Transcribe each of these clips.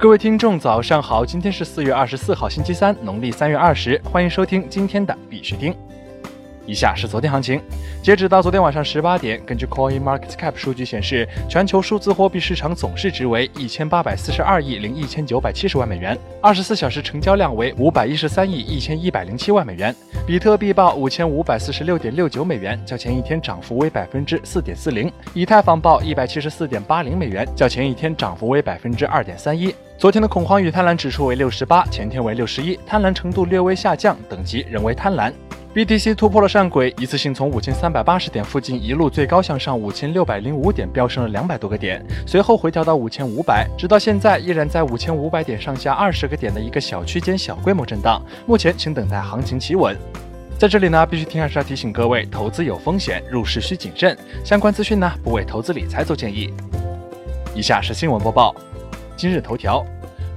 各位听众，早上好！今天是四月二十四号，星期三，农历三月二十。欢迎收听今天的必须听。以下是昨天行情，截止到昨天晚上十八点，根据 Coin Market Cap 数据显示，全球数字货币市场总市值为一千八百四十二亿零一千九百七十万美元，二十四小时成交量为五百一十三亿一千一百零七万美元。比特币报五千五百四十六点六九美元，较前一天涨幅为百分之四点四零。以太坊报一百七十四点八零美元，较前一天涨幅为百分之二点三一。昨天的恐慌与贪婪指数为六十八，前天为六十一，贪婪程度略微下降，等级仍为贪婪。BTC 突破了上轨，一次性从五千三百八十点附近一路最高向上五千六百零五点飙升了两百多个点，随后回调到五千五百，直到现在依然在五千五百点上下二十个点的一个小区间小规模震荡。目前请等待行情企稳。在这里呢，必须听还是要提醒各位，投资有风险，入市需谨慎。相关资讯呢，不为投资理财做建议。以下是新闻播报，今日头条。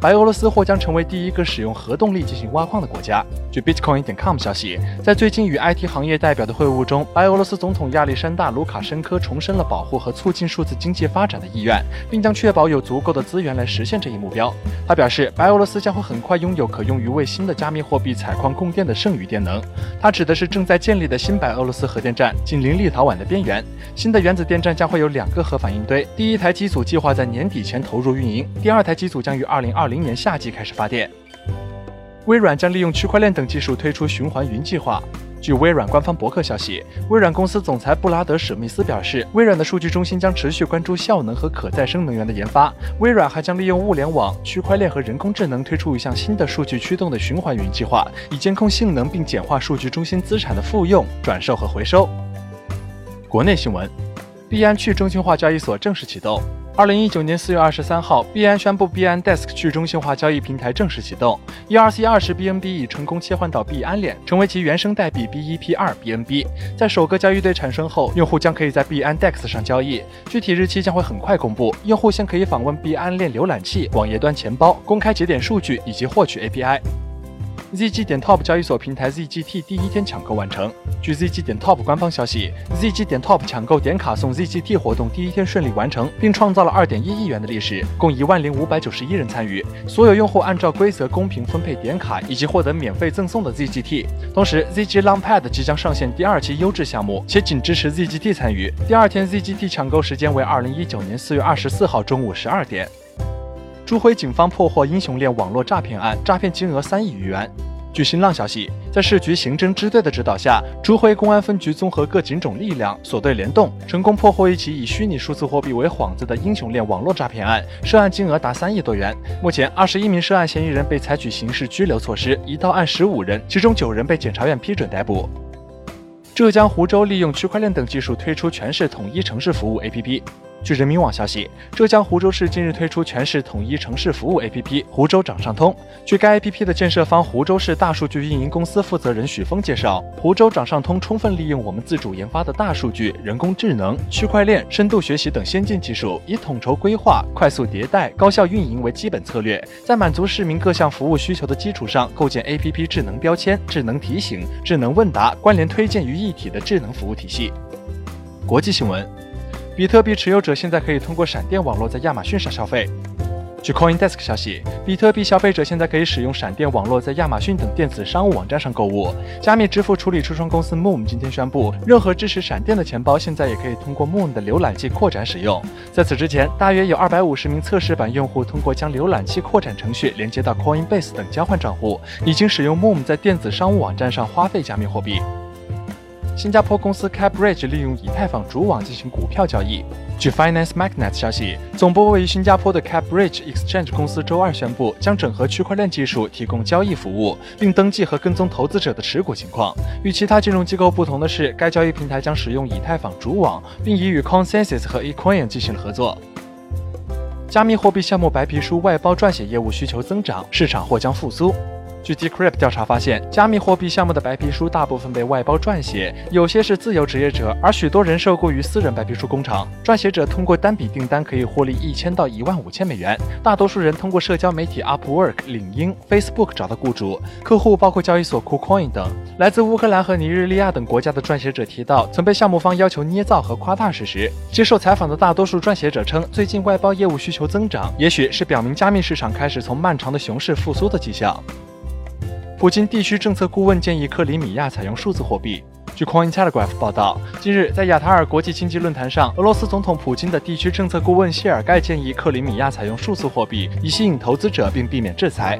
白俄罗斯或将成为第一个使用核动力进行挖矿的国家。据 Bitcoin 点 com 消息，在最近与 IT 行业代表的会晤中，白俄罗斯总统亚历山大·卢卡申科重申了保护和促进数字经济发展的意愿，并将确保有足够的资源来实现这一目标。他表示，白俄罗斯将会很快拥有可用于为新的加密货币采矿供电的剩余电能。他指的是正在建立的新白俄罗斯核电站，紧邻立陶宛的边缘。新的原子电站将会有两个核反应堆，第一台机组计划在年底前投入运营，第二台机组将于二零二零年夏季开始发电。微软将利用区块链等技术推出循环云计划。据微软官方博客消息，微软公司总裁布拉德·史密斯表示，微软的数据中心将持续关注效能和可再生能源的研发。微软还将利用物联网、区块链和人工智能推出一项新的数据驱动的循环云计划，以监控性能并简化数据中心资产的复用、转售和回收。国内新闻：币安去中心化交易所正式启动。二零一九年四月二十三号，币安宣布币安 Desk 去中心化交易平台正式启动，ERC 二十 BNB 已成功切换到币安链，成为其原生代币 BEP 二 BNB。在首个交易对产生后，用户将可以在币安 Desk 上交易，具体日期将会很快公布。用户先可以访问币安链浏览器、网页端钱包，公开节点数据以及获取 API。ZG 点 Top 交易所平台 ZGT 第一天抢购完成。据 ZG 点 Top 官方消息，ZG 点 Top 抢购点卡送 ZGT 活动第一天顺利完成，并创造了2.1亿元的历史，共一万零五百九十一人参与。所有用户按照规则公平分配点卡，以及获得免费赠送的 ZGT。同时，ZG LongPad 即将上线第二期优质项目，且仅支持 ZGT 参与。第二天 ZGT 抢购时间为2019年4月24号中午十二点。朱辉警方破获英雄链网络诈骗案，诈骗金额三亿余元。据新浪消息，在市局刑侦支队的指导下，朱辉公安分局综合各警种力量，锁队联动，成功破获一起以虚拟数字货币为幌子的英雄链网络诈骗案，涉案金额达三亿多元。目前，二十一名涉案嫌疑人被采取刑事拘留措施，一到案十五人，其中九人被检察院批准逮捕。浙江湖州利用区块链等技术推出全市统一城市服务 APP。据人民网消息，浙江湖州市近日推出全市统一城市服务 APP“ 湖州掌上通”。据该 APP 的建设方湖州市大数据运营公司负责人许峰介绍，“湖州掌上通”充分利用我们自主研发的大数据、人工智能、区块链、深度学习等先进技术，以统筹规划、快速迭代、高效运营为基本策略，在满足市民各项服务需求的基础上，构建 APP 智能标签、智能提醒、智能问答、关联推荐于一体的智能服务体系。国际新闻。比特币持有者现在可以通过闪电网络在亚马逊上消费。据 CoinDesk 消息，比特币消费者现在可以使用闪电网络在亚马逊等电子商务网站上购物。加密支付处理初创公司 Moon 今天宣布，任何支持闪电的钱包现在也可以通过 Moon 的浏览器扩展使用。在此之前，大约有二百五十名测试版用户通过将浏览器扩展程序连接到 Coinbase 等交换账户，已经使用 Moon 在电子商务网站上花费加密货币。新加坡公司 CapBridge 利用以太坊主网进行股票交易。据 Finance Magnet 消息，总部位于新加坡的 CapBridge Exchange 公司周二宣布，将整合区块链技术提供交易服务，并登记和跟踪投资者的持股情况。与其他金融机构不同的是，该交易平台将使用以太坊主网，并已与 Consensus 和 Ecoin 进行了合作。加密货币项目白皮书外包撰写业务需求增长，市场或将复苏。据 Decrypt 调查发现，加密货币项目的白皮书大部分被外包撰写，有些是自由职业者，而许多人受雇于私人白皮书工厂。撰写者通过单笔订单可以获利一千到一万五千美元。大多数人通过社交媒体 Upwork、领英、Facebook 找到雇主，客户包括交易所 KuCoin 等。来自乌克兰和尼日利亚等国家的撰写者提到，曾被项目方要求捏造和夸大事实。接受采访的大多数撰写者称，最近外包业务需求增长，也许是表明加密市场开始从漫长的熊市复苏的迹象。普京地区政策顾问建议克里米亚采用数字货币。据 Cointelegraph 报道，近日在亚塔尔国际经济论坛上，俄罗斯总统普京的地区政策顾问谢尔盖建议克里米亚采用数字货币，以吸引投资者并避免制裁。